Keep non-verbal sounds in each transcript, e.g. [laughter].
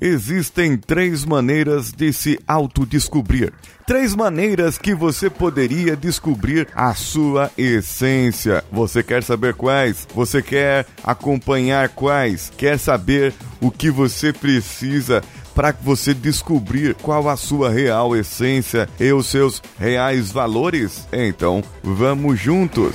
Existem três maneiras de se autodescobrir. Três maneiras que você poderia descobrir a sua essência. Você quer saber quais? Você quer acompanhar quais? Quer saber o que você precisa para você descobrir qual a sua real essência e os seus reais valores? Então, vamos juntos!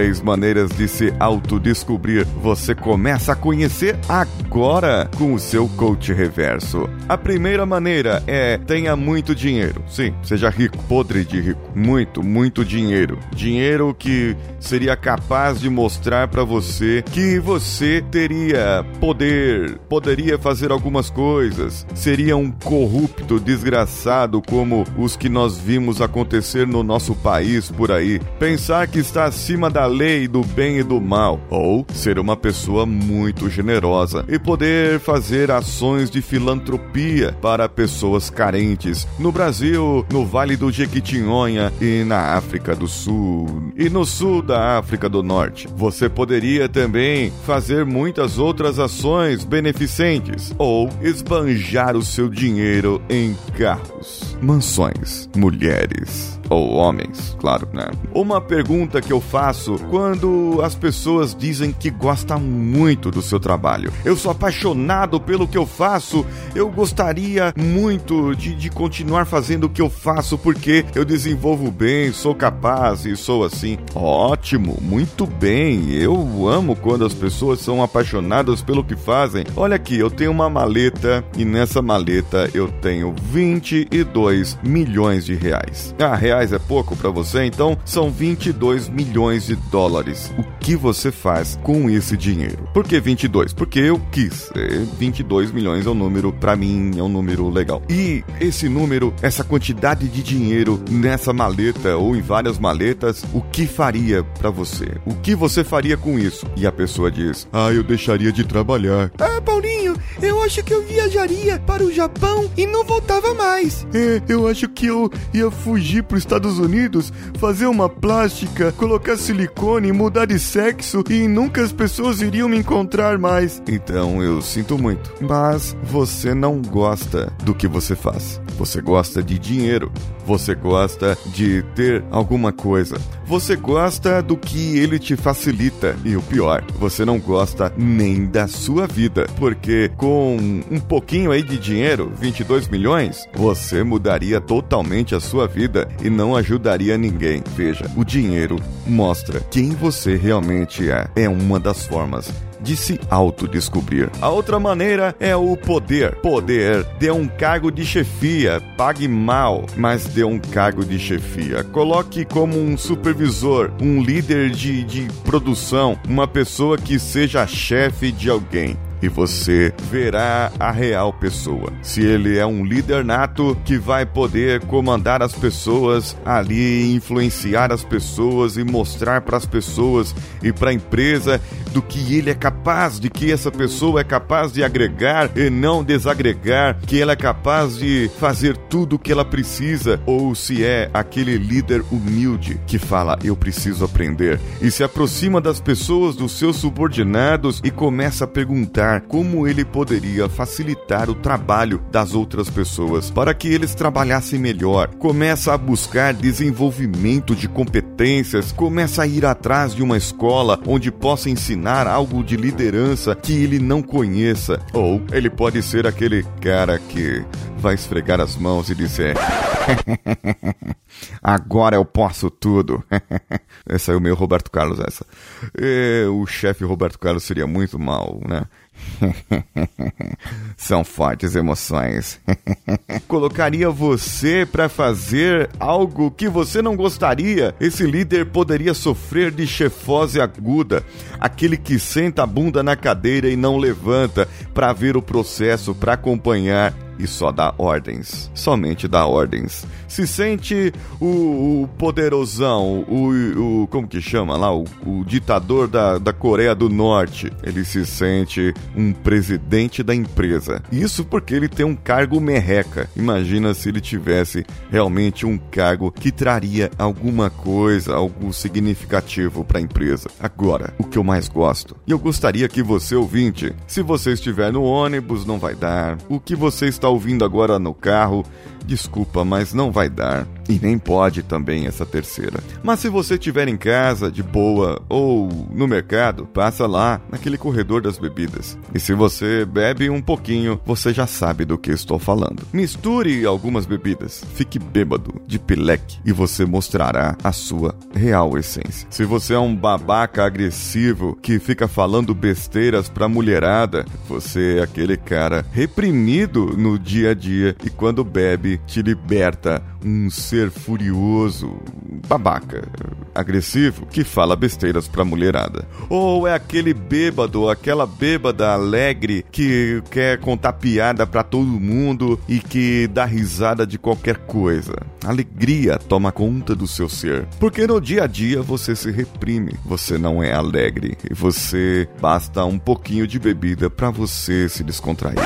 Três maneiras de se autodescobrir você começa a conhecer agora com o seu coach reverso. A primeira maneira é tenha muito dinheiro. Sim, seja rico, podre de rico. Muito, muito dinheiro. Dinheiro que seria capaz de mostrar para você que você teria poder, poderia fazer algumas coisas, seria um corrupto desgraçado como os que nós vimos acontecer no nosso país por aí. Pensar que está acima da lei do bem e do mal, ou ser uma pessoa muito generosa e poder fazer ações de filantropia para pessoas carentes no Brasil, no Vale do Jequitinhonha e na África do Sul e no sul da África do Norte. Você poderia também fazer muitas outras ações beneficentes ou esbanjar o seu dinheiro em carros, mansões, mulheres ou homens, claro, né? Uma pergunta que eu faço quando as pessoas dizem que gostam muito do seu trabalho. Eu sou apaixonado pelo que eu faço, eu gostaria muito de, de continuar fazendo o que eu faço porque eu desenvolvo bem, sou capaz e sou assim. Ótimo, muito bem. Eu amo quando as pessoas são apaixonadas pelo que fazem. Olha aqui, eu tenho uma maleta e nessa maleta eu tenho 22 milhões de reais. Ah, reais reais é pouco para você, então são 22 milhões de dólares. O que você faz com esse dinheiro? Por que 22? Porque eu quis. 22 milhões é um número, para mim, é um número legal. E esse número, essa quantidade de dinheiro nessa maleta ou em várias maletas, o que faria para você? O que você faria com isso? E a pessoa diz: Ah, eu deixaria de trabalhar. Ah, Paulinho, eu acho que eu viajaria para o Japão e não voltava mais. É, eu acho que eu ia fugir pro Estados Unidos, fazer uma plástica, colocar silicone, mudar de sexo e nunca as pessoas iriam me encontrar mais. Então eu sinto muito, mas você não gosta do que você faz. Você gosta de dinheiro, você gosta de ter alguma coisa, você gosta do que ele te facilita e o pior, você não gosta nem da sua vida, porque com um pouquinho aí de dinheiro, 22 milhões, você mudaria totalmente a sua vida e não ajudaria ninguém. Veja, o dinheiro mostra quem você realmente é. É uma das formas de se autodescobrir. A outra maneira é o poder. Poder dê um cargo de chefia, pague mal, mas dê um cargo de chefia. Coloque como um supervisor, um líder de, de produção, uma pessoa que seja chefe de alguém e você verá a real pessoa. Se ele é um líder nato que vai poder comandar as pessoas ali, influenciar as pessoas e mostrar para as pessoas e para a empresa do que ele é capaz, de que essa pessoa é capaz de agregar e não desagregar, que ela é capaz de fazer tudo o que ela precisa, ou se é aquele líder humilde que fala eu preciso aprender e se aproxima das pessoas, dos seus subordinados e começa a perguntar como ele poderia facilitar o trabalho das outras pessoas para que eles trabalhassem melhor. Começa a buscar desenvolvimento de competências, começa a ir atrás de uma escola onde possa ensinar algo de liderança que ele não conheça. Ou ele pode ser aquele cara que vai esfregar as mãos e dizer: [laughs] Agora eu posso tudo. [laughs] essa é o meu Roberto Carlos, essa. E, o chefe Roberto Carlos seria muito mal, né? [laughs] São fortes emoções. [laughs] Colocaria você para fazer algo que você não gostaria. Esse líder poderia sofrer de chefose aguda, aquele que senta a bunda na cadeira e não levanta para ver o processo, para acompanhar e só dá ordens. Somente dá ordens. se sente o, o poderosão, o, o, como que chama lá, o, o ditador da, da Coreia do Norte. Ele se sente um presidente da empresa. Isso porque ele tem um cargo merreca. Imagina se ele tivesse realmente um cargo que traria alguma coisa, algo significativo para a empresa. Agora, o que eu mais gosto, e eu gostaria que você ouvinte, se você estiver no ônibus, não vai dar. O que você está ouvindo agora no carro, Desculpa, mas não vai dar. E nem pode também essa terceira. Mas se você estiver em casa, de boa, ou no mercado, passa lá, naquele corredor das bebidas. E se você bebe um pouquinho, você já sabe do que estou falando. Misture algumas bebidas, fique bêbado, de pileque, e você mostrará a sua real essência. Se você é um babaca agressivo que fica falando besteiras pra mulherada, você é aquele cara reprimido no dia a dia e quando bebe te liberta um ser furioso, babaca, agressivo, que fala besteiras pra mulherada. Ou é aquele bêbado, aquela bêbada alegre que quer contar piada pra todo mundo e que dá risada de qualquer coisa. Alegria toma conta do seu ser. Porque no dia a dia você se reprime, você não é alegre e você basta um pouquinho de bebida para você se descontrair.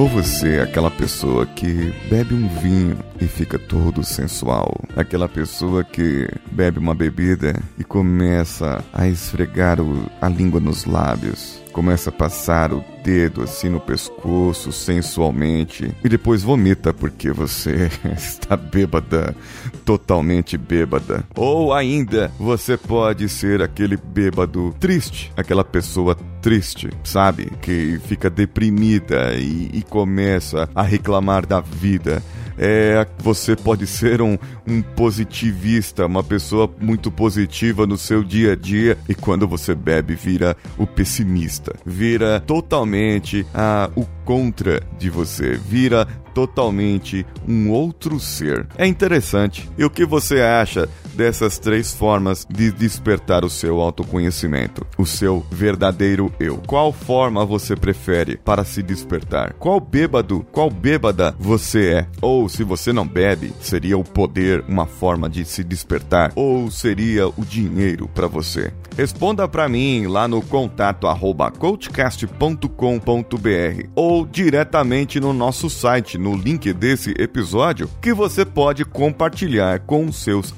Ou você é aquela pessoa que bebe um vinho e fica todo sensual. Aquela pessoa que bebe uma bebida e começa a esfregar o, a língua nos lábios. Começa a passar o dedo assim no pescoço sensualmente e depois vomita porque você [laughs] está bêbada, totalmente bêbada. Ou ainda, você pode ser aquele bêbado triste, aquela pessoa triste, sabe? Que fica deprimida e, e começa a reclamar da vida é, você pode ser um, um positivista, uma pessoa muito positiva no seu dia a dia, e quando você bebe, vira o pessimista, vira totalmente ah, o contra de você, vira totalmente um outro ser. É interessante. E o que você acha dessas três formas de despertar o seu autoconhecimento, o seu verdadeiro eu? Qual forma você prefere para se despertar? Qual bêbado, qual bêbada você é? Ou se você não bebe, seria o poder uma forma de se despertar? Ou seria o dinheiro para você? Responda para mim lá no contato arroba coachcast.com.br ou diretamente no nosso site, no link desse episódio, que você pode compartilhar com seus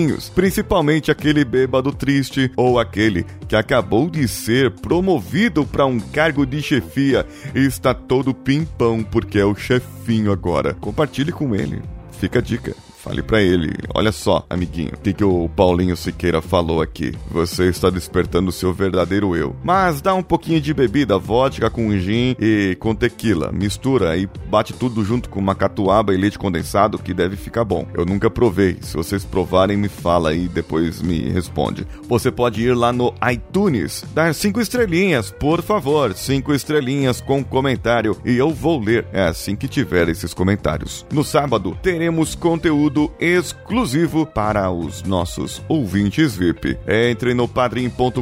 amiguinhos, principalmente aquele bêbado triste ou aquele que acabou de ser promovido para um cargo de chefia e está todo pimpão porque é o chefinho agora. Compartilhe com ele. Fica a dica. Fale para ele, olha só, amiguinho, o que, que o Paulinho Siqueira falou aqui. Você está despertando o seu verdadeiro eu. Mas dá um pouquinho de bebida, vodka com gin e com tequila. Mistura e bate tudo junto com uma catuaba e leite condensado que deve ficar bom. Eu nunca provei. Se vocês provarem, me fala e depois me responde. Você pode ir lá no iTunes, dar cinco estrelinhas, por favor. Cinco estrelinhas com comentário e eu vou ler. É assim que tiver esses comentários. No sábado, teremos conteúdo conteúdo exclusivo para os nossos ouvintes VIP. Entre no padrim.com.br,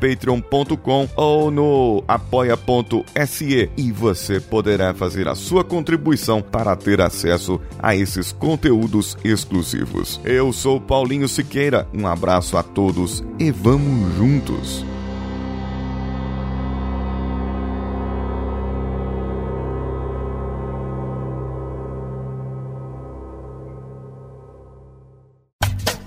patreon.com ou no apoia.se e você poderá fazer a sua contribuição para ter acesso a esses conteúdos exclusivos. Eu sou Paulinho Siqueira, um abraço a todos e vamos juntos!